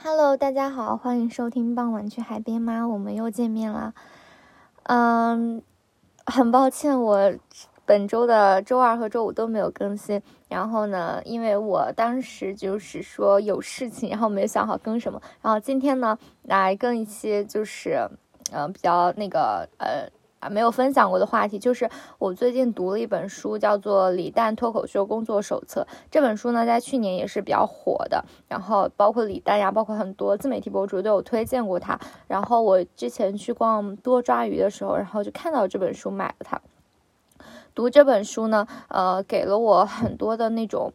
Hello，大家好，欢迎收听傍晚去海边吗？我们又见面了。嗯，很抱歉，我本周的周二和周五都没有更新。然后呢，因为我当时就是说有事情，然后没有想好更什么。然后今天呢，来更一些就是，嗯，比较那个呃。啊，没有分享过的话题就是我最近读了一本书，叫做《李诞脱口秀工作手册》。这本书呢，在去年也是比较火的，然后包括李诞呀，包括很多自媒体博主都有推荐过它。然后我之前去逛多抓鱼的时候，然后就看到这本书，买了它。读这本书呢，呃，给了我很多的那种。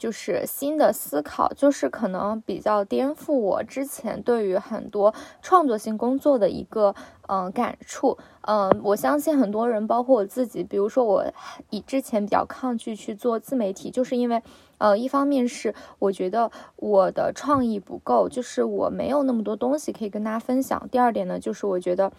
就是新的思考，就是可能比较颠覆我之前对于很多创作性工作的一个嗯感触。嗯，我相信很多人，包括我自己，比如说我以之前比较抗拒去做自媒体，就是因为，呃，一方面是我觉得我的创意不够，就是我没有那么多东西可以跟大家分享。第二点呢，就是我觉得，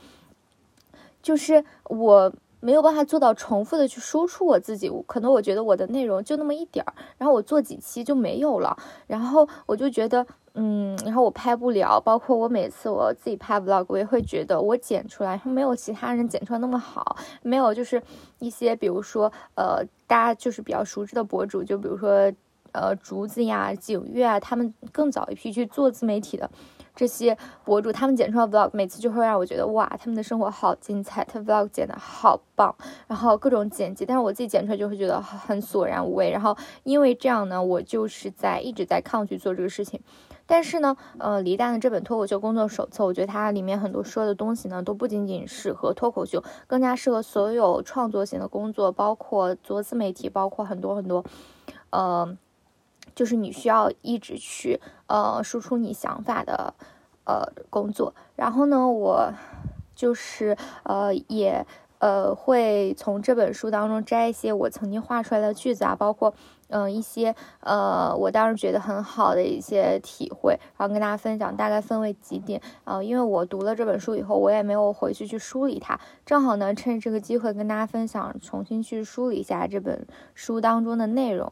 就是我。没有办法做到重复的去输出我自己，可能我觉得我的内容就那么一点儿，然后我做几期就没有了，然后我就觉得，嗯，然后我拍不了，包括我每次我自己拍 vlog，我也会觉得我剪出来没有其他人剪出来那么好，没有就是一些比如说呃大家就是比较熟知的博主，就比如说呃竹子呀、景月啊，他们更早一批去做自媒体的。这些博主他们剪出来 vlog，每次就会让我觉得哇，他们的生活好精彩，他 vlog 剪的好棒，然后各种剪辑，但是我自己剪出来就会觉得很索然无味。然后因为这样呢，我就是在一直在抗拒做这个事情。但是呢，呃，李诞的这本脱口秀工作手册，我觉得它里面很多说的东西呢，都不仅仅适合脱口秀，更加适合所有创作型的工作，包括做自媒体，包括很多很多，呃。就是你需要一直去呃输出你想法的呃工作，然后呢，我就是呃也呃会从这本书当中摘一些我曾经画出来的句子啊，包括嗯一些呃我当时觉得很好的一些体会，然后跟大家分享，大概分为几点啊，因为我读了这本书以后，我也没有回去去梳理它，正好呢趁这个机会跟大家分享，重新去梳理一下这本书当中的内容。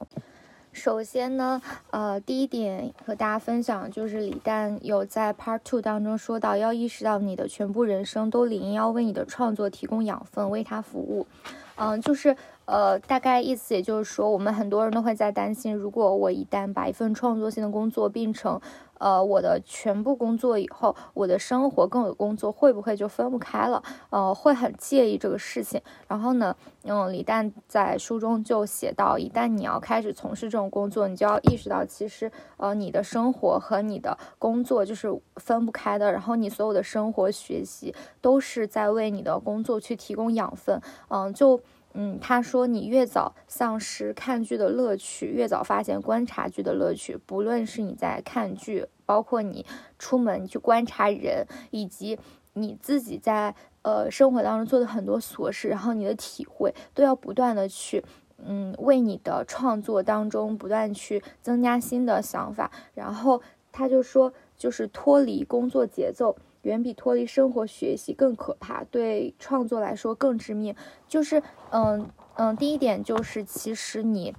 首先呢，呃，第一点和大家分享就是李诞有在 Part Two 当中说到，要意识到你的全部人生都理应要为你的创作提供养分，为他服务。嗯，就是呃，大概意思也就是说，我们很多人都会在担心，如果我一旦把一份创作性的工作变成。呃，我的全部工作以后，我的生活跟我的工作会不会就分不开了？呃，会很介意这个事情。然后呢，嗯，李诞在书中就写到，一旦你要开始从事这种工作，你就要意识到，其实呃，你的生活和你的工作就是分不开的。然后你所有的生活、学习都是在为你的工作去提供养分。嗯，就。嗯，他说你越早丧失看剧的乐趣，越早发现观察剧的乐趣。不论是你在看剧，包括你出门去观察人，以及你自己在呃生活当中做的很多琐事，然后你的体会都要不断的去，嗯，为你的创作当中不断去增加新的想法。然后他就说，就是脱离工作节奏。远比脱离生活学习更可怕，对创作来说更致命。就是，嗯嗯，第一点就是，其实你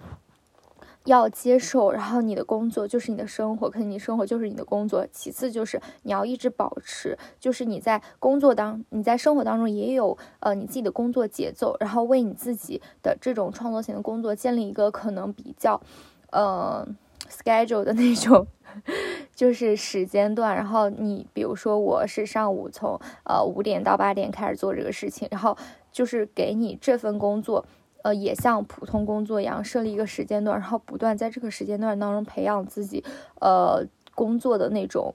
要接受，然后你的工作就是你的生活，可能你生活就是你的工作。其次就是你要一直保持，就是你在工作当，你在生活当中也有呃你自己的工作节奏，然后为你自己的这种创作型的工作建立一个可能比较，呃。Schedule 的那种，就是时间段。然后你比如说，我是上午从呃五点到八点开始做这个事情，然后就是给你这份工作，呃，也像普通工作一样设立一个时间段，然后不断在这个时间段当中培养自己呃工作的那种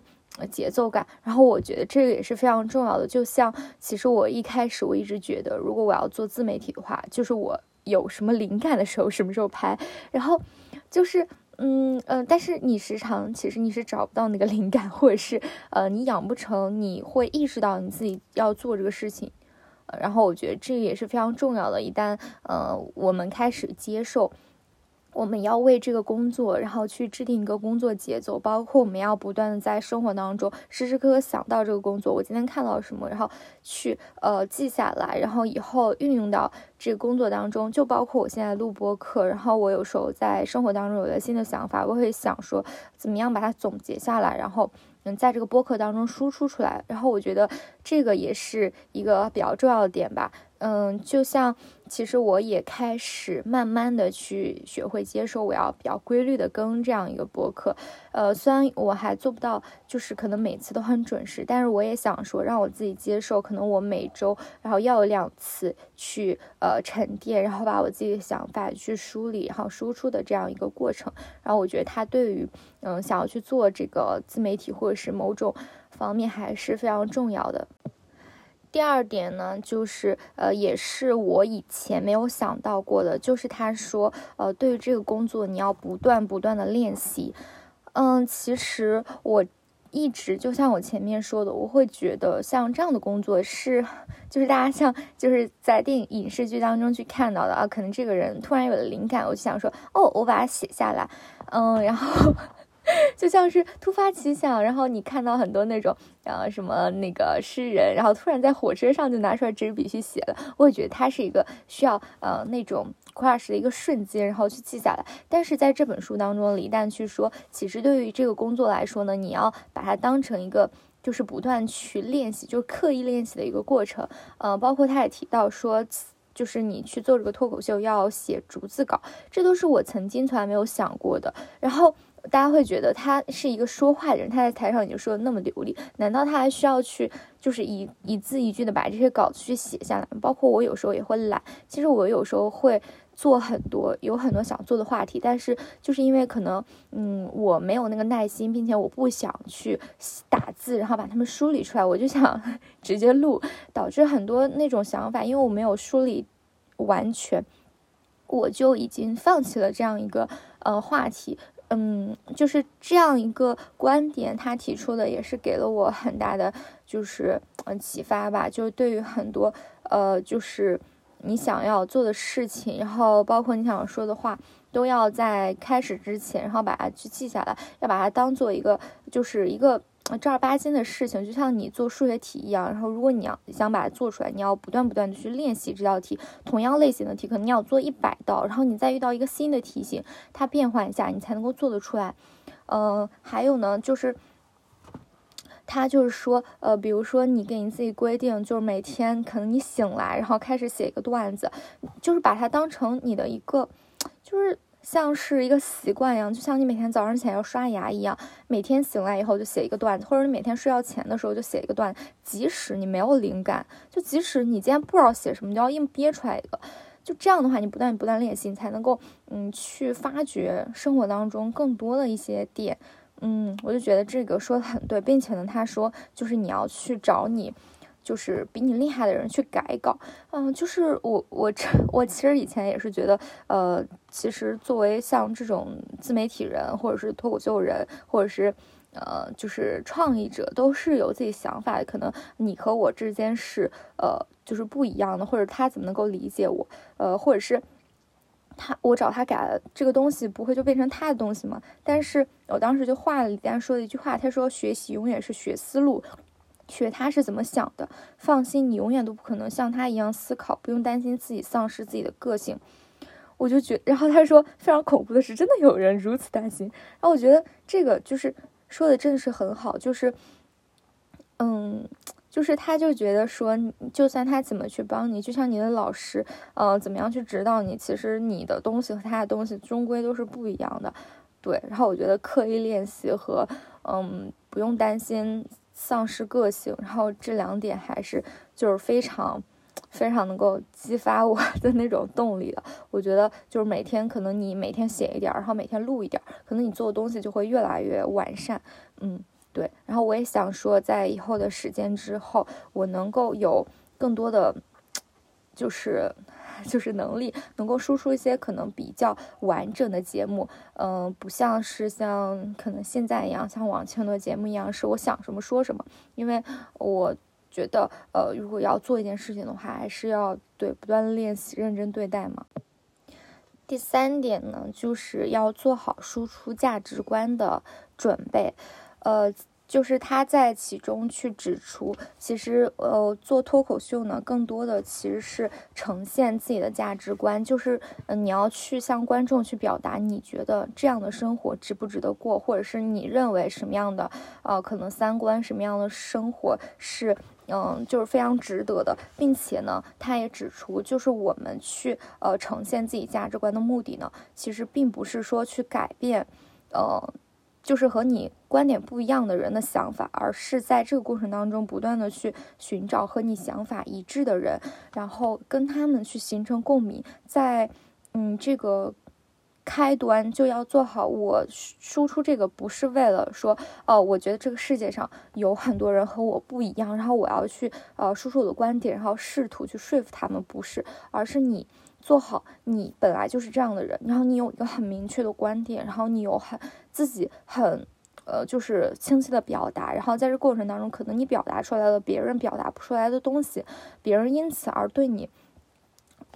节奏感。然后我觉得这个也是非常重要的。就像其实我一开始我一直觉得，如果我要做自媒体的话，就是我有什么灵感的时候什么时候拍，然后就是。嗯嗯，但是你时常其实你是找不到那个灵感，或者是呃你养不成，你会意识到你自己要做这个事情，然后我觉得这也是非常重要的。一旦呃我们开始接受我们要为这个工作，然后去制定一个工作节奏，包括我们要不断的在生活当中时时刻刻想到这个工作，我今天看到什么，然后去呃记下来，然后以后运用到这个工作当中。就包括我现在录播课，然后我有时候在生活当中有了新的想法，我会想说怎么样把它总结下来，然后嗯在这个播客当中输出出来。然后我觉得这个也是一个比较重要的点吧。嗯，就像其实我也开始慢慢的去学会接受，我要比较规律的更这样一个播客。呃，虽然我还做不到，就是可能每次都很准时，但是我也想说，让我自己接受，可能我每周然后要有两次去呃沉淀，然后把我自己的想法去梳理，然后输出的这样一个过程。然后我觉得它对于嗯想要去做这个自媒体或者是某种方面还是非常重要的。第二点呢，就是呃，也是我以前没有想到过的，就是他说，呃，对于这个工作，你要不断不断的练习。嗯，其实我一直就像我前面说的，我会觉得像这样的工作是，就是大家像就是在电影影视剧当中去看到的啊，可能这个人突然有了灵感，我就想说，哦，我把它写下来，嗯，然后。就像是突发奇想，然后你看到很多那种，呃，什么那个诗人，然后突然在火车上就拿出来纸笔去写了。我也觉得它是一个需要呃那种 crush 的一个瞬间，然后去记下来。但是在这本书当中，李诞去说，其实对于这个工作来说呢，你要把它当成一个就是不断去练习，就是刻意练习的一个过程。呃，包括他也提到说，就是你去做这个脱口秀要写逐字稿，这都是我曾经从来没有想过的。然后。大家会觉得他是一个说话的人，他在台上已经说的那么流利，难道他还需要去就是一一字一句的把这些稿子去写下来？包括我有时候也会懒，其实我有时候会做很多，有很多想做的话题，但是就是因为可能嗯我没有那个耐心，并且我不想去打字，然后把它们梳理出来，我就想 直接录，导致很多那种想法，因为我没有梳理完全，我就已经放弃了这样一个呃话题。嗯，就是这样一个观点，他提出的也是给了我很大的就是嗯启发吧。就是对于很多呃，就是你想要做的事情，然后包括你想说的话，都要在开始之前，然后把它去记下来，要把它当做一个就是一个。正儿八经的事情，就像你做数学题一样。然后，如果你要想把它做出来，你要不断不断的去练习这道题。同样类型的题，可能你要做一百道，然后你再遇到一个新的题型，它变换一下，你才能够做得出来。嗯，还有呢，就是他就是说，呃，比如说你给你自己规定，就是每天可能你醒来，然后开始写一个段子，就是把它当成你的一个，就是。像是一个习惯一样，就像你每天早上起来要刷牙一样，每天醒来以后就写一个段子，或者你每天睡觉前的时候就写一个段子。即使你没有灵感，就即使你今天不知道写什么，就要硬憋出来一个。就这样的话，你不断不断练习，你才能够嗯去发掘生活当中更多的一些点。嗯，我就觉得这个说的很对，并且呢，他说就是你要去找你。就是比你厉害的人去改稿，嗯，就是我我这我其实以前也是觉得，呃，其实作为像这种自媒体人，或者是脱口秀人，或者是呃，就是创意者，都是有自己想法的。可能你和我之间是呃，就是不一样的，或者他怎么能够理解我？呃，或者是他我找他改这个东西，不会就变成他的东西吗？但是我当时就画了李诞说的一句话，他说：“学习永远是学思路。”学他是怎么想的，放心，你永远都不可能像他一样思考，不用担心自己丧失自己的个性。我就觉，然后他说非常恐怖的是，真的有人如此担心。然后我觉得这个就是说的真的是很好，就是，嗯，就是他就觉得说，就算他怎么去帮你，就像你的老师，呃，怎么样去指导你，其实你的东西和他的东西终归都是不一样的。对，然后我觉得刻意练习和，嗯，不用担心。丧失个性，然后这两点还是就是非常非常能够激发我的那种动力的。我觉得就是每天可能你每天写一点，然后每天录一点，可能你做的东西就会越来越完善。嗯，对。然后我也想说，在以后的时间之后，我能够有更多的就是。就是能力能够输出一些可能比较完整的节目，嗯，不像是像可能现在一样，像往前的节目一样，是我想什么说什么。因为我觉得，呃，如果要做一件事情的话，还是要对不断练习、认真对待嘛。第三点呢，就是要做好输出价值观的准备，呃。就是他在其中去指出，其实呃做脱口秀呢，更多的其实是呈现自己的价值观，就是嗯你要去向观众去表达你觉得这样的生活值不值得过，或者是你认为什么样的呃可能三观什么样的生活是嗯就是非常值得的，并且呢他也指出，就是我们去呃呈现自己价值观的目的呢，其实并不是说去改变，呃。就是和你观点不一样的人的想法，而是在这个过程当中不断的去寻找和你想法一致的人，然后跟他们去形成共鸣。在嗯这个开端就要做好，我输出这个不是为了说哦，我觉得这个世界上有很多人和我不一样，然后我要去呃输出我的观点，然后试图去说服他们，不是，而是你。做好你本来就是这样的人，然后你有一个很明确的观点，然后你有很自己很呃就是清晰的表达，然后在这过程当中，可能你表达出来了别人表达不出来的东西，别人因此而对你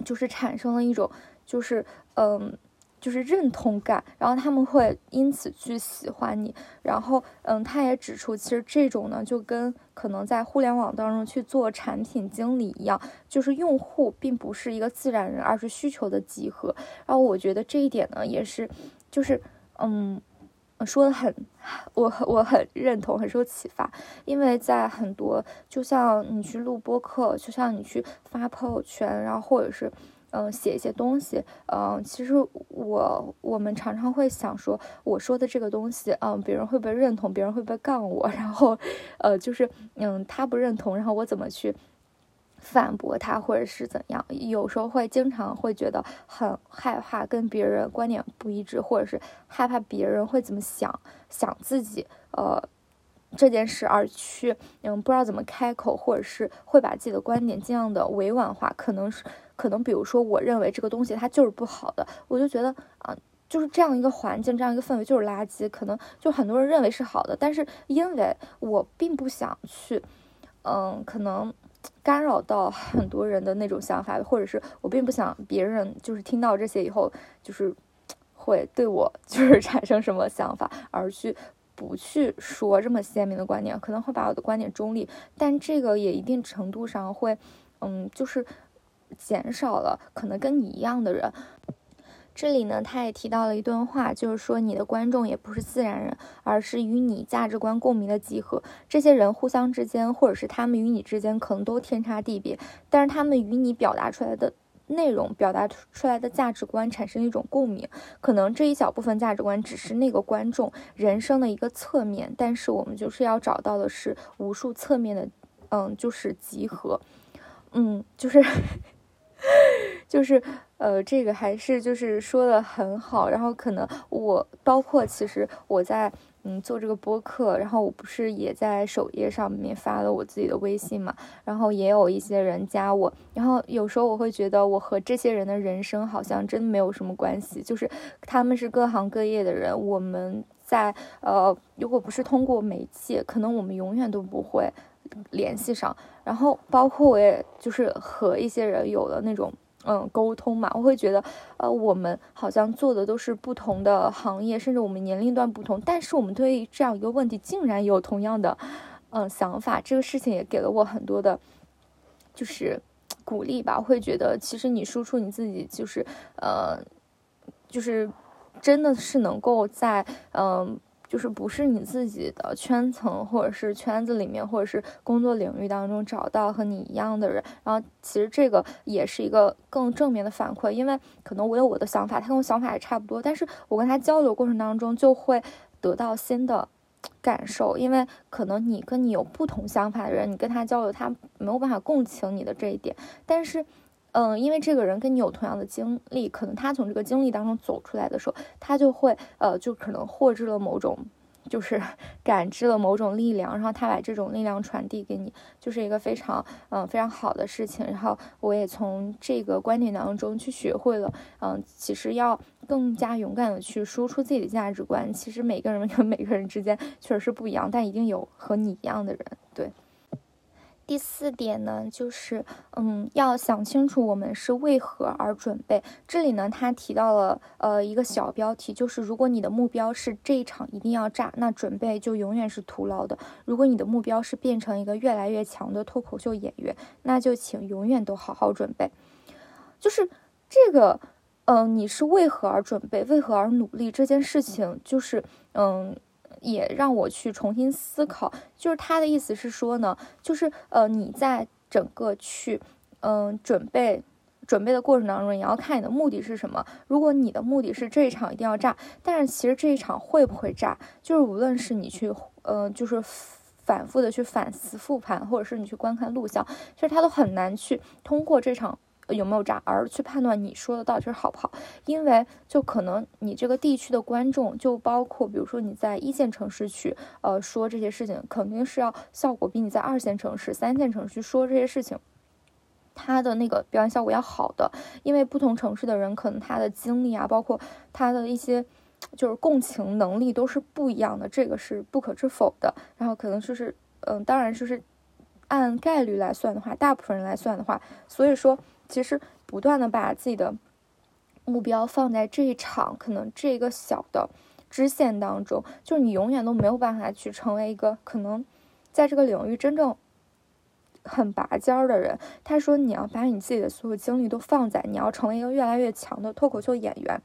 就是产生了一种就是嗯。就是认同感，然后他们会因此去喜欢你。然后，嗯，他也指出，其实这种呢，就跟可能在互联网当中去做产品经理一样，就是用户并不是一个自然人，而是需求的集合。然后，我觉得这一点呢，也是，就是，嗯，说的很，我我很认同，很受启发。因为在很多，就像你去录播客，就像你去发朋友圈，然后或者是。嗯，写一些东西，嗯，其实我我们常常会想说，我说的这个东西，嗯，别人会不会认同？别人会不会杠我？然后，呃，就是，嗯，他不认同，然后我怎么去反驳他，或者是怎样？有时候会经常会觉得很害怕跟别人观点不一致，或者是害怕别人会怎么想，想自己，呃。这件事而去，嗯，不知道怎么开口，或者是会把自己的观点尽量的委婉化，可能是，可能比如说，我认为这个东西它就是不好的，我就觉得啊，就是这样一个环境，这样一个氛围就是垃圾，可能就很多人认为是好的，但是因为我并不想去，嗯，可能干扰到很多人的那种想法，或者是我并不想别人就是听到这些以后，就是会对我 就是产生什么想法，而去。不去说这么鲜明的观点，可能会把我的观点中立，但这个也一定程度上会，嗯，就是减少了可能跟你一样的人。这里呢，他也提到了一段话，就是说你的观众也不是自然人，而是与你价值观共鸣的集合。这些人互相之间，或者是他们与你之间，可能都天差地别，但是他们与你表达出来的。内容表达出来的价值观产生一种共鸣，可能这一小部分价值观只是那个观众人生的一个侧面，但是我们就是要找到的是无数侧面的，嗯，就是集合，嗯，就是，就是，呃，这个还是就是说的很好，然后可能我包括其实我在。嗯，做这个播客，然后我不是也在首页上面发了我自己的微信嘛，然后也有一些人加我，然后有时候我会觉得我和这些人的人生好像真的没有什么关系，就是他们是各行各业的人，我们在呃，如果不是通过媒介，可能我们永远都不会联系上，然后包括我也就是和一些人有了那种。嗯，沟通嘛，我会觉得，呃，我们好像做的都是不同的行业，甚至我们年龄段不同，但是我们对这样一个问题竟然有同样的，嗯，想法。这个事情也给了我很多的，就是鼓励吧。会觉得，其实你输出你自己，就是，呃，就是真的是能够在，嗯。就是不是你自己的圈层，或者是圈子里面，或者是工作领域当中找到和你一样的人，然后其实这个也是一个更正面的反馈，因为可能我有我的想法，他跟我想法也差不多，但是我跟他交流过程当中就会得到新的感受，因为可能你跟你有不同想法的人，你跟他交流，他没有办法共情你的这一点，但是。嗯，因为这个人跟你有同样的经历，可能他从这个经历当中走出来的时候，他就会呃，就可能获知了某种，就是 感知了某种力量，然后他把这种力量传递给你，就是一个非常嗯非常好的事情。然后我也从这个观点当中去学会了，嗯，其实要更加勇敢的去输出自己的价值观。其实每个人跟每个人之间确实是不一样，但一定有和你一样的人，第四点呢，就是嗯，要想清楚我们是为何而准备。这里呢，他提到了呃一个小标题，就是如果你的目标是这一场一定要炸，那准备就永远是徒劳的；如果你的目标是变成一个越来越强的脱口秀演员，那就请永远都好好准备。就是这个，嗯，你是为何而准备，为何而努力这件事情，就是嗯。也让我去重新思考，就是他的意思是说呢，就是呃，你在整个去嗯准备准备的过程当中，你要看你的目的是什么。如果你的目的是这一场一定要炸，但是其实这一场会不会炸，就是无论是你去呃，就是反复的去反思复盘，或者是你去观看录像，其实他都很难去通过这场。有没有炸，而去判断你说的到底是好不好？因为就可能你这个地区的观众，就包括比如说你在一线城市去，呃，说这些事情，肯定是要效果比你在二线城市、三线城市说这些事情，他的那个表演效果要好的。因为不同城市的人，可能他的经历啊，包括他的一些就是共情能力都是不一样的，这个是不可置否的。然后可能就是，嗯，当然就是按概率来算的话，大部分人来算的话，所以说。其实不断的把自己的目标放在这一场可能这个小的支线当中，就是你永远都没有办法去成为一个可能在这个领域真正很拔尖儿的人。他说你要把你自己的所有精力都放在你要成为一个越来越强的脱口秀演员。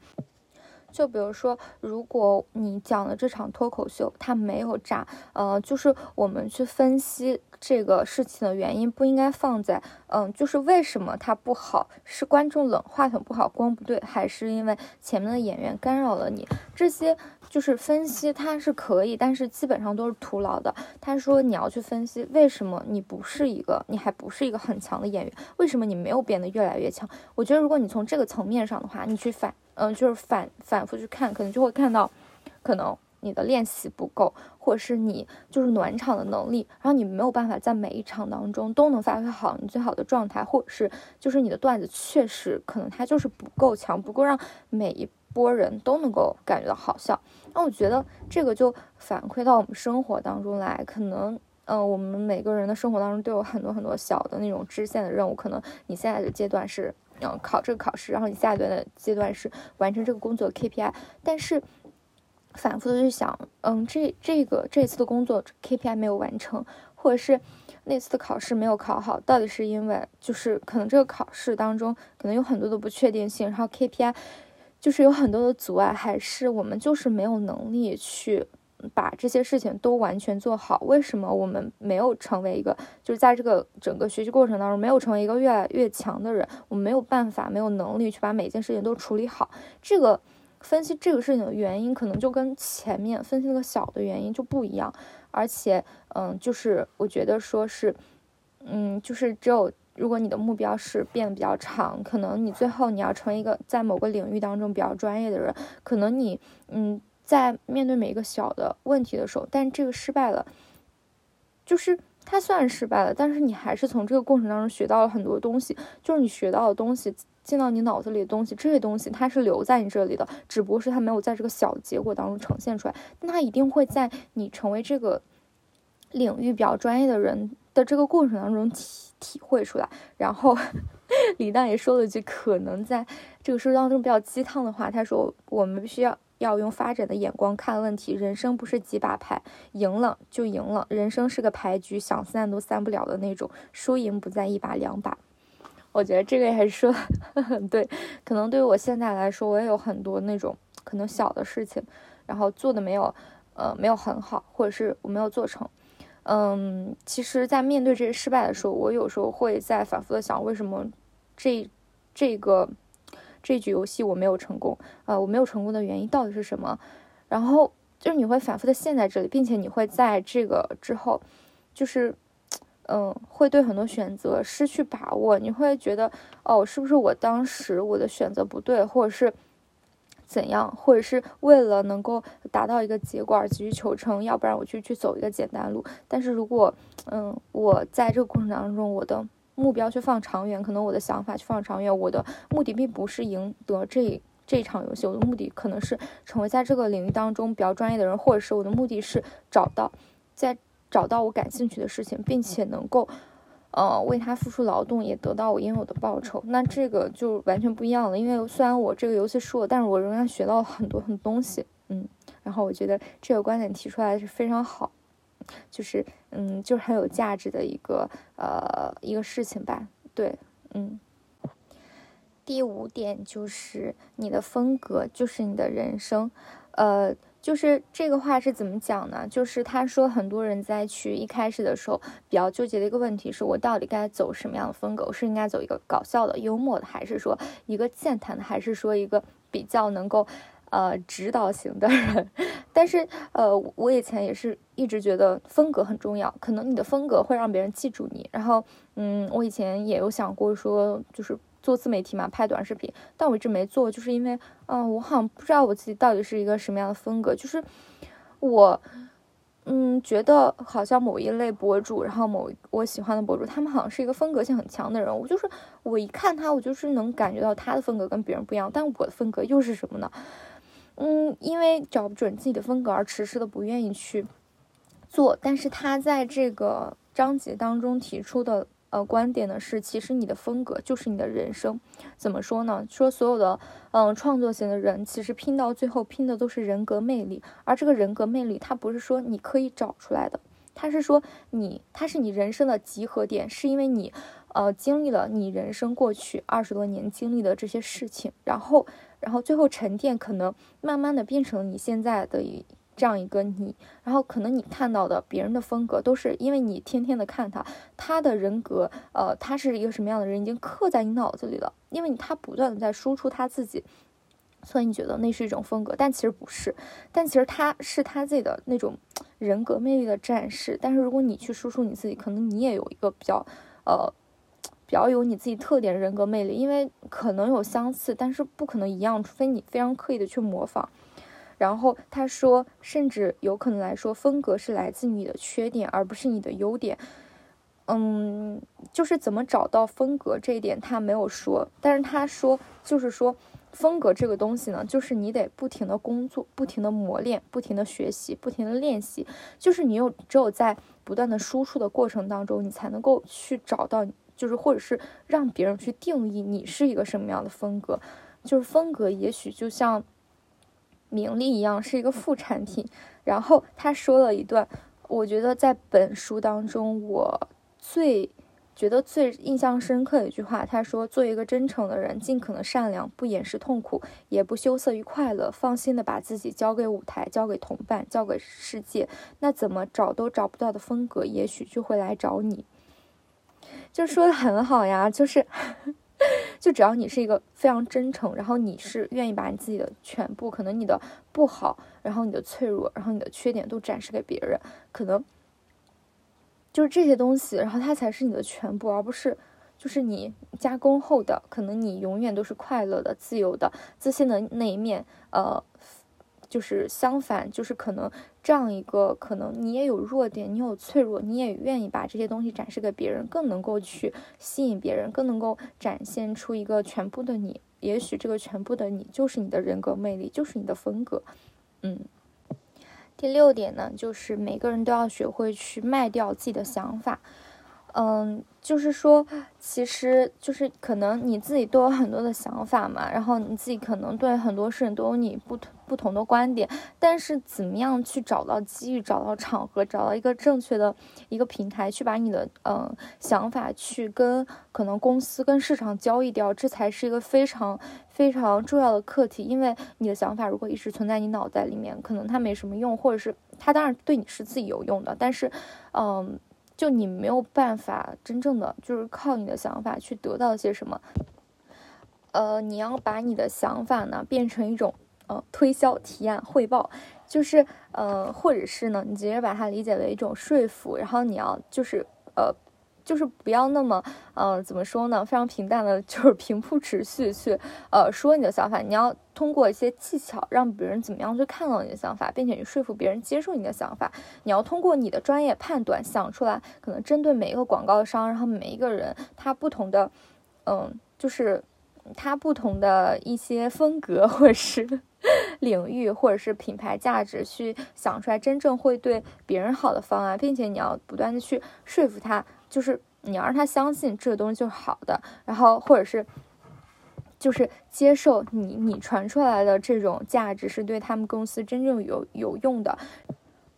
就比如说，如果你讲的这场脱口秀它没有炸，呃，就是我们去分析这个事情的原因，不应该放在，嗯，就是为什么它不好，是观众冷，话筒不好，光不对，还是因为前面的演员干扰了你？这些就是分析，它是可以，但是基本上都是徒劳的。他说你要去分析为什么你不是一个，你还不是一个很强的演员，为什么你没有变得越来越强？我觉得如果你从这个层面上的话，你去反。嗯，就是反反复去看，可能就会看到，可能你的练习不够，或者是你就是暖场的能力，然后你没有办法在每一场当中都能发挥好你最好的状态，或者是就是你的段子确实可能它就是不够强，不够让每一波人都能够感觉到好笑。那我觉得这个就反馈到我们生活当中来，可能嗯，我们每个人的生活当中都有很多很多小的那种支线的任务，可能你现在的阶段是。嗯，考这个考试，然后你下一段的阶段是完成这个工作 KPI，但是反复的去想，嗯，这这个这次的工作 KPI 没有完成，或者是那次的考试没有考好，到底是因为就是可能这个考试当中可能有很多的不确定性，然后 KPI 就是有很多的阻碍，还是我们就是没有能力去。把这些事情都完全做好，为什么我们没有成为一个，就是在这个整个学习过程当中没有成为一个越来越强的人？我们没有办法，没有能力去把每件事情都处理好。这个分析这个事情的原因，可能就跟前面分析那个小的原因就不一样。而且，嗯，就是我觉得说是，嗯，就是只有如果你的目标是变得比较长，可能你最后你要成为一个在某个领域当中比较专业的人，可能你，嗯。在面对每一个小的问题的时候，但这个失败了，就是它虽然失败了，但是你还是从这个过程当中学到了很多东西。就是你学到的东西，进到你脑子里的东西，这些东西它是留在你这里的，只不过是它没有在这个小结果当中呈现出来。但它一定会在你成为这个领域比较专业的人的这个过程当中体体会出来。然后李诞也说了句可能在这个书当中比较鸡汤的话，他说：“我们必须要。”要用发展的眼光看问题，人生不是几把牌，赢了就赢了。人生是个牌局，想散都散不了的那种，输赢不在一把两把。我觉得这个也是说很 对，可能对于我现在来说，我也有很多那种可能小的事情，然后做的没有，呃，没有很好，或者是我没有做成。嗯，其实，在面对这些失败的时候，我有时候会在反复的想，为什么这这个。这局游戏我没有成功，呃，我没有成功的原因到底是什么？然后就是你会反复的陷在这里，并且你会在这个之后，就是，嗯，会对很多选择失去把握。你会觉得，哦，是不是我当时我的选择不对，或者是怎样，或者是为了能够达到一个结果而急于求成，要不然我就去走一个简单路。但是如果，嗯，我在这个过程当中，我的。目标去放长远，可能我的想法去放长远，我的目的并不是赢得这这场游戏，我的目的可能是成为在这个领域当中比较专业的人，或者是我的目的是找到在找到我感兴趣的事情，并且能够呃，为他付出劳动也得到我应有的报酬，那这个就完全不一样了。因为虽然我这个游戏输了，但是我仍然学到了很多很多东西，嗯。然后我觉得这个观点提出来是非常好，就是嗯，就是很有价值的一个呃一个事情吧。对，嗯。第五点就是你的风格就是你的人生，呃。就是这个话是怎么讲呢？就是他说，很多人在去一开始的时候比较纠结的一个问题是，我到底该走什么样的风格？我是应该走一个搞笑的、幽默的，还是说一个健谈的，还是说一个比较能够呃指导型的人？但是呃，我以前也是一直觉得风格很重要，可能你的风格会让别人记住你。然后嗯，我以前也有想过说，就是。做自媒体嘛，拍短视频，但我一直没做，就是因为，嗯，我好像不知道我自己到底是一个什么样的风格，就是我，嗯，觉得好像某一类博主，然后某我喜欢的博主，他们好像是一个风格性很强的人我，就是我一看他，我就是能感觉到他的风格跟别人不一样，但我的风格又是什么呢？嗯，因为找不准自己的风格而迟迟的不愿意去做，但是他在这个章节当中提出的。呃，观点呢是，其实你的风格就是你的人生。怎么说呢？说所有的嗯创作型的人，其实拼到最后拼的都是人格魅力。而这个人格魅力，它不是说你可以找出来的，它是说你，它是你人生的集合点，是因为你呃经历了你人生过去二十多年经历的这些事情，然后然后最后沉淀，可能慢慢的变成你现在的一。这样一个你，然后可能你看到的别人的风格，都是因为你天天的看他，他的人格，呃，他是一个什么样的人，已经刻在你脑子里了。因为你他不断的在输出他自己，所以你觉得那是一种风格，但其实不是。但其实他是他自己的那种人格魅力的展示。但是如果你去输出你自己，可能你也有一个比较，呃，比较有你自己特点人格魅力，因为可能有相似，但是不可能一样，除非你非常刻意的去模仿。然后他说，甚至有可能来说，风格是来自你的缺点，而不是你的优点。嗯，就是怎么找到风格这一点他没有说，但是他说，就是说，风格这个东西呢，就是你得不停的工作，不停的磨练，不停的学习，不停的练习，就是你有只有在不断的输出的过程当中，你才能够去找到，就是或者是让别人去定义你是一个什么样的风格，就是风格也许就像。名利一样是一个副产品，然后他说了一段，我觉得在本书当中我最觉得最印象深刻的一句话，他说：“做一个真诚的人，尽可能善良，不掩饰痛苦，也不羞涩于快乐，放心的把自己交给舞台，交给同伴，交给世界，那怎么找都找不到的风格，也许就会来找你。”就说的很好呀，就是。就只要你是一个非常真诚，然后你是愿意把你自己的全部，可能你的不好，然后你的脆弱，然后你的缺点都展示给别人，可能就是这些东西，然后它才是你的全部，而不是就是你加工后的，可能你永远都是快乐的、自由的、自信的那一面，呃。就是相反，就是可能这样一个，可能你也有弱点，你有脆弱，你也愿意把这些东西展示给别人，更能够去吸引别人，更能够展现出一个全部的你。也许这个全部的你就是你的人格魅力，就是你的风格。嗯，第六点呢，就是每个人都要学会去卖掉自己的想法。嗯，就是说，其实就是可能你自己都有很多的想法嘛，然后你自己可能对很多事情都有你不同不同的观点，但是怎么样去找到机遇、找到场合、找到一个正确的一个平台，去把你的嗯想法去跟可能公司、跟市场交易掉，这才是一个非常非常重要的课题。因为你的想法如果一直存在你脑袋里面，可能它没什么用，或者是它当然对你是自己有用的，但是嗯。就你没有办法真正的就是靠你的想法去得到些什么，呃，你要把你的想法呢变成一种呃推销、提案、汇报，就是呃，或者是呢，你直接把它理解为一种说服，然后你要就是呃。就是不要那么，嗯，怎么说呢？非常平淡的，就是平铺直叙去，呃，说你的想法。你要通过一些技巧，让别人怎么样去看到你的想法，并且你说服别人接受你的想法。你要通过你的专业判断，想出来可能针对每一个广告商，然后每一个人他不同的，嗯，就是他不同的一些风格，或者是领域，或者是品牌价值，去想出来真正会对别人好的方案，并且你要不断的去说服他。就是你要让他相信这个东西就是好的，然后或者是就是接受你你传出来的这种价值是对他们公司真正有有用的。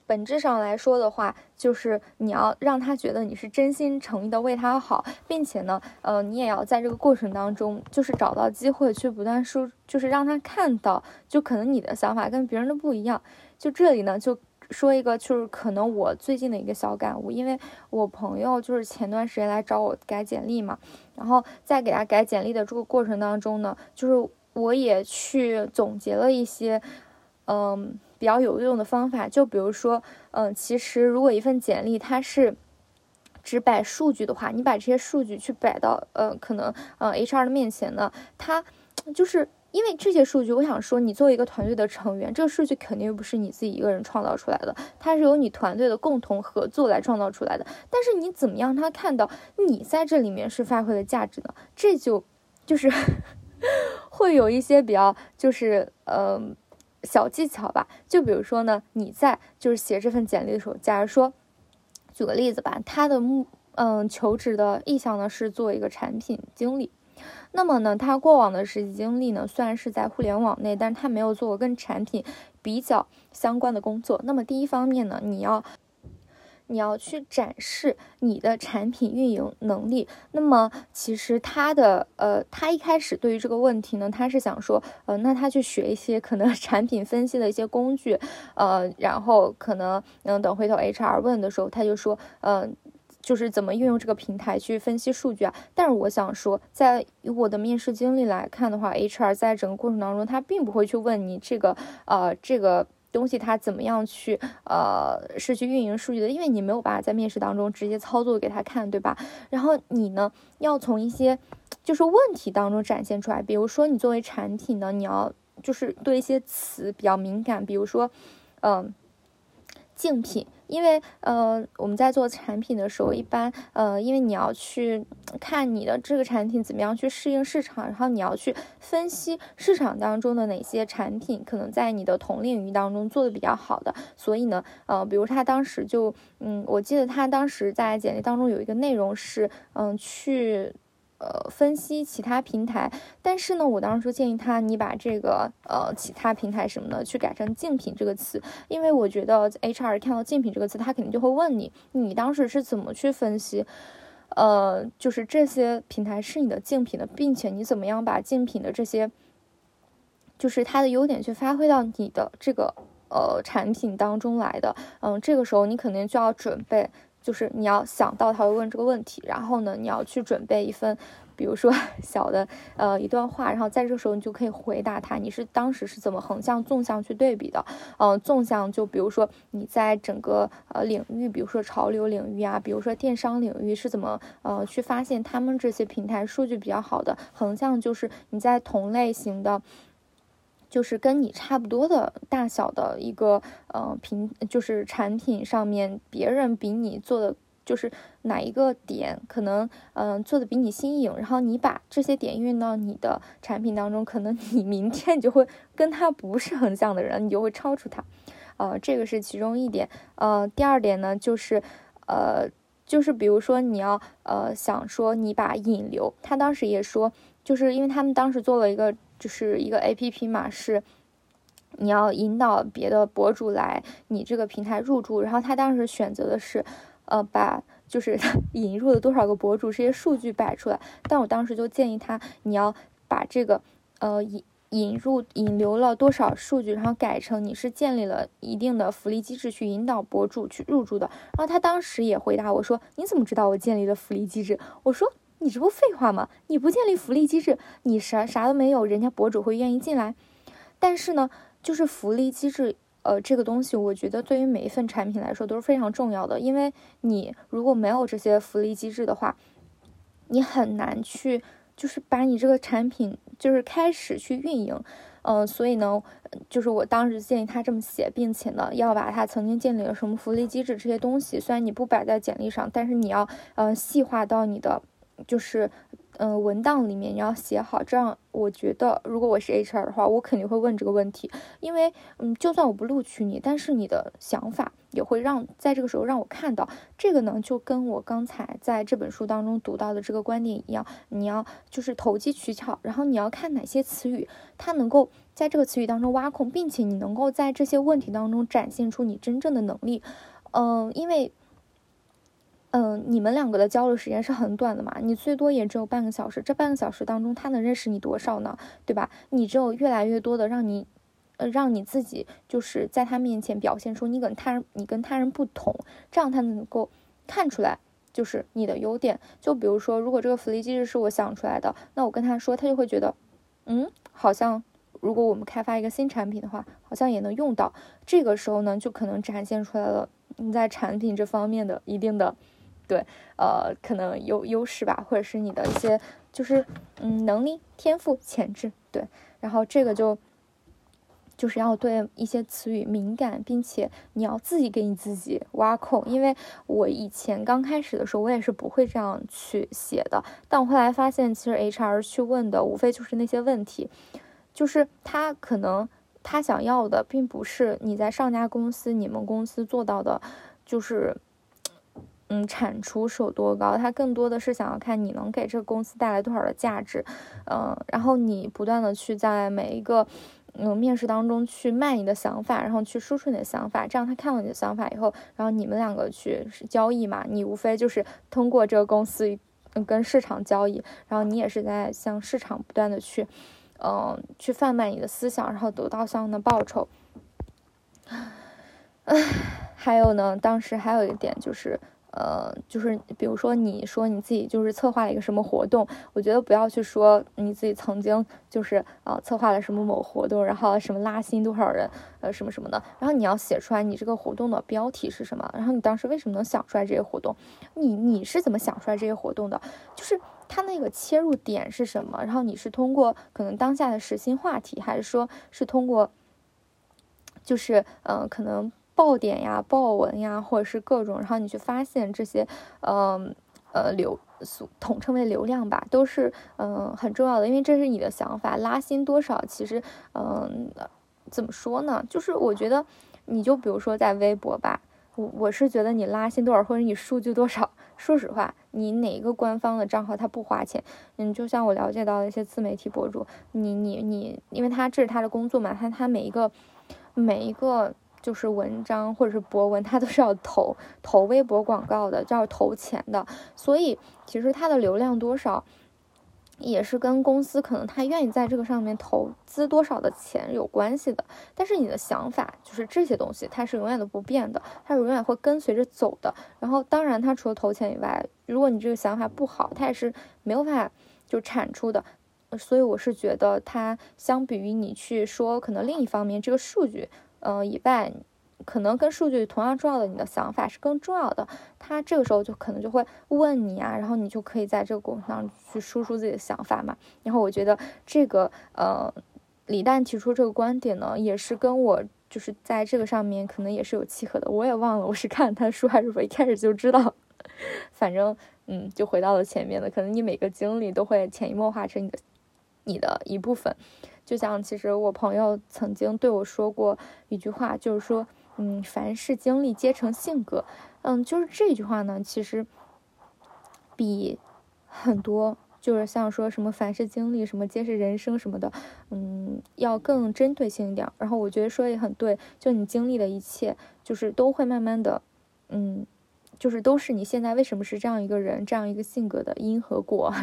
本质上来说的话，就是你要让他觉得你是真心诚意的为他好，并且呢，呃，你也要在这个过程当中，就是找到机会去不断输，就是让他看到，就可能你的想法跟别人的不一样。就这里呢，就说一个，就是可能我最近的一个小感悟，因为我朋友就是前段时间来找我改简历嘛，然后在给他改简历的这个过程当中呢，就是我也去总结了一些，嗯。比较有用的方法，就比如说，嗯，其实如果一份简历它是只摆数据的话，你把这些数据去摆到，呃，可能，呃，HR 的面前呢，他就是因为这些数据，我想说，你作为一个团队的成员，这个数据肯定不是你自己一个人创造出来的，它是由你团队的共同合作来创造出来的。但是你怎么样，他看到你在这里面是发挥了价值呢？这就就是 会有一些比较，就是，嗯。小技巧吧，就比如说呢，你在就是写这份简历的时候，假如说，举个例子吧，他的目嗯求职的意向呢是做一个产品经理，那么呢，他过往的实习经历呢虽然是在互联网内，但是他没有做过跟产品比较相关的工作。那么第一方面呢，你要。你要去展示你的产品运营能力。那么，其实他的呃，他一开始对于这个问题呢，他是想说，呃，那他去学一些可能 产品分析的一些工具，呃，然后可能嗯，等回头 HR 问的时候，他就说，嗯，就是怎么运用这个平台去分析数据啊。但是我想说，在以我的面试经历来看的话，HR 在整个过程当中，他并不会去问你这个呃这个。东西它怎么样去呃是去运营数据的？因为你没有办法在面试当中直接操作给他看，对吧？然后你呢要从一些就是问题当中展现出来，比如说你作为产品呢，你要就是对一些词比较敏感，比如说嗯竞品。因为呃，我们在做产品的时候，一般呃，因为你要去看你的这个产品怎么样去适应市场，然后你要去分析市场当中的哪些产品可能在你的同领域当中做的比较好的。所以呢，呃，比如他当时就，嗯，我记得他当时在简历当中有一个内容是，嗯，去。呃，分析其他平台，但是呢，我当时建议他，你把这个呃其他平台什么的去改成竞品这个词，因为我觉得 HR 看到竞品这个词，他肯定就会问你，你当时是怎么去分析，呃，就是这些平台是你的竞品的，并且你怎么样把竞品的这些，就是它的优点去发挥到你的这个呃产品当中来的，嗯，这个时候你肯定就要准备。就是你要想到他会问这个问题，然后呢，你要去准备一份，比如说 小的呃一段话，然后在这个时候你就可以回答他，你是当时是怎么横向、纵向去对比的？嗯，纵向就比如说你在整个呃领域，比如说潮流领域啊，比如说电商领域是怎么呃去发现他们这些平台数据比较好的？横向就是你在同类型的。就是跟你差不多的大小的一个呃平，就是产品上面，别人比你做的就是哪一个点可能嗯做的比你新颖，然后你把这些点运到你的产品当中，可能你明天就会跟他不是很像的人，你就会超出他，呃，这个是其中一点。呃，第二点呢，就是呃，就是比如说你要呃想说你把引流，他当时也说，就是因为他们当时做了一个。就是一个 A P P 嘛，是你要引导别的博主来你这个平台入驻，然后他当时选择的是，呃，把就是 引入了多少个博主这些数据摆出来，但我当时就建议他，你要把这个呃引引入引流了多少数据，然后改成你是建立了一定的福利机制去引导博主去入驻的，然后他当时也回答我说，你怎么知道我建立了福利机制？我说。你这不废话吗？你不建立福利机制，你啥啥都没有，人家博主会愿意进来。但是呢，就是福利机制，呃，这个东西，我觉得对于每一份产品来说都是非常重要的。因为你如果没有这些福利机制的话，你很难去就是把你这个产品就是开始去运营。嗯，所以呢，就是我当时建议他这么写，并且呢，要把他曾经建立了什么福利机制这些东西，虽然你不摆在简历上，但是你要呃细化到你的。就是，嗯，文档里面你要写好，这样我觉得，如果我是 HR 的话，我肯定会问这个问题，因为，嗯，就算我不录取你，但是你的想法，也会让在这个时候让我看到这个呢，就跟我刚才在这本书当中读到的这个观点一样，你要就是投机取巧，然后你要看哪些词语它能够在这个词语当中挖空，并且你能够在这些问题当中展现出你真正的能力。嗯，因为。嗯，你们两个的交流时间是很短的嘛？你最多也只有半个小时，这半个小时当中，他能认识你多少呢？对吧？你只有越来越多的让你，呃，让你自己就是在他面前表现出你跟他人，你跟他人不同，这样他能够看出来就是你的优点。就比如说，如果这个福利机制是我想出来的，那我跟他说，他就会觉得，嗯，好像如果我们开发一个新产品的话，好像也能用到。这个时候呢，就可能展现出来了你在产品这方面的一定的。对，呃，可能有优势吧，或者是你的一些，就是嗯，能力、天赋、潜质，对。然后这个就就是要对一些词语敏感，并且你要自己给你自己挖空。因为我以前刚开始的时候，我也是不会这样去写的。但我后来发现，其实 HR 去问的无非就是那些问题，就是他可能他想要的，并不是你在上家公司、你们公司做到的，就是。嗯，产出是有多高？他更多的是想要看你能给这个公司带来多少的价值，嗯，然后你不断的去在每一个嗯面试当中去卖你的想法，然后去输出你的想法，这样他看到你的想法以后，然后你们两个去交易嘛，你无非就是通过这个公司跟市场交易，然后你也是在向市场不断的去嗯去贩卖你的思想，然后得到相应的报酬。唉，还有呢，当时还有一点就是。呃，就是比如说，你说你自己就是策划了一个什么活动，我觉得不要去说你自己曾经就是呃策划了什么某活动，然后什么拉新多少人，呃什么什么的，然后你要写出来你这个活动的标题是什么，然后你当时为什么能想出来这些活动，你你是怎么想出来这些活动的，就是它那个切入点是什么，然后你是通过可能当下的时兴话题，还是说是通过，就是嗯可能。爆点呀、爆文呀，或者是各种，然后你去发现这些，嗯呃流，统称为流量吧，都是嗯很重要的，因为这是你的想法，拉新多少，其实嗯怎么说呢？就是我觉得，你就比如说在微博吧，我我是觉得你拉新多少，或者你数据多少，说实话，你哪一个官方的账号它不花钱？嗯，就像我了解到的一些自媒体博主，你你你，因为他这是他的工作嘛，他他每一个每一个。就是文章或者是博文，它都是要投投微博广告的，就要投钱的。所以其实它的流量多少，也是跟公司可能他愿意在这个上面投资多少的钱有关系的。但是你的想法就是这些东西，它是永远都不变的，它是永远会跟随着走的。然后当然，它除了投钱以外，如果你这个想法不好，它也是没有办法就产出的。所以我是觉得，它相比于你去说，可能另一方面这个数据。嗯，以外，可能跟数据同样重要的，你的想法是更重要的。他这个时候就可能就会问你啊，然后你就可以在这个过程当中去输出自己的想法嘛。然后我觉得这个，呃，李诞提出这个观点呢，也是跟我就是在这个上面可能也是有契合的。我也忘了我是看他书还是我一开始就知道，反正嗯，就回到了前面的。可能你每个经历都会潜移默化成你的你的一部分。就像其实我朋友曾经对我说过一句话，就是说，嗯，凡是经历皆成性格，嗯，就是这句话呢，其实比很多就是像说什么凡是经历什么皆是人生什么的，嗯，要更针对性一点。然后我觉得说也很对，就你经历的一切，就是都会慢慢的，嗯，就是都是你现在为什么是这样一个人，这样一个性格的因和果。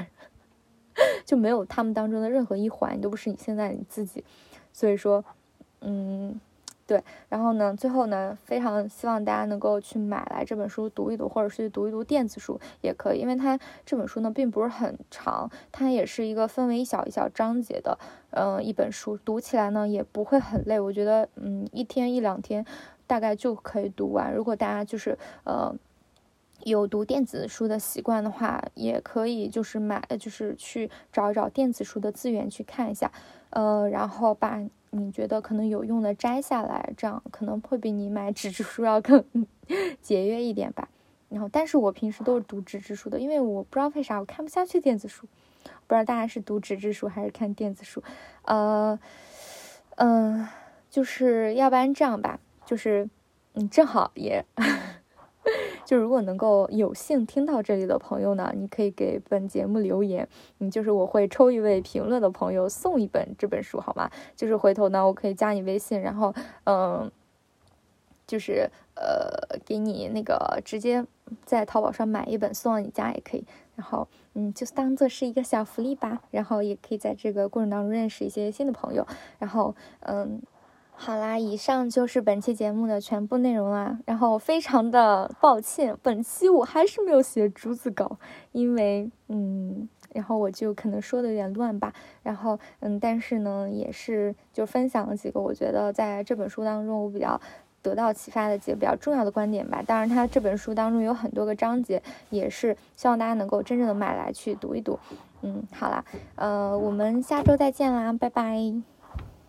就没有他们当中的任何一环，你都不是你现在你自己，所以说，嗯，对。然后呢，最后呢，非常希望大家能够去买来这本书读一读，或者是读一读电子书也可以，因为它这本书呢并不是很长，它也是一个分为一小一小章节的，嗯，一本书，读起来呢也不会很累，我觉得，嗯，一天一两天大概就可以读完。如果大家就是呃。有读电子书的习惯的话，也可以就是买，就是去找一找电子书的资源去看一下，呃，然后把你觉得可能有用的摘下来，这样可能会比你买纸质书要更 节约一点吧。然后，但是我平时都是读纸质书的，因为我不知道为啥我看不下去电子书，不知道大家是读纸质书还是看电子书，呃，嗯，就是要不然这样吧，就是。嗯，正好也。就如果能够有幸听到这里的朋友呢，你可以给本节目留言，嗯，就是我会抽一位评论的朋友送一本这本书，好吗？就是回头呢，我可以加你微信，然后，嗯，就是呃，给你那个直接在淘宝上买一本送到你家也可以，然后，嗯，就当做是一个小福利吧，然后也可以在这个过程当中认识一些新的朋友，然后，嗯。好啦，以上就是本期节目的全部内容啦。然后非常的抱歉，本期我还是没有写竹子稿，因为嗯，然后我就可能说的有点乱吧。然后嗯，但是呢，也是就分享了几个我觉得在这本书当中我比较得到启发的几个比较重要的观点吧。当然，它这本书当中有很多个章节，也是希望大家能够真正的买来去读一读。嗯，好啦，呃，我们下周再见啦，拜拜。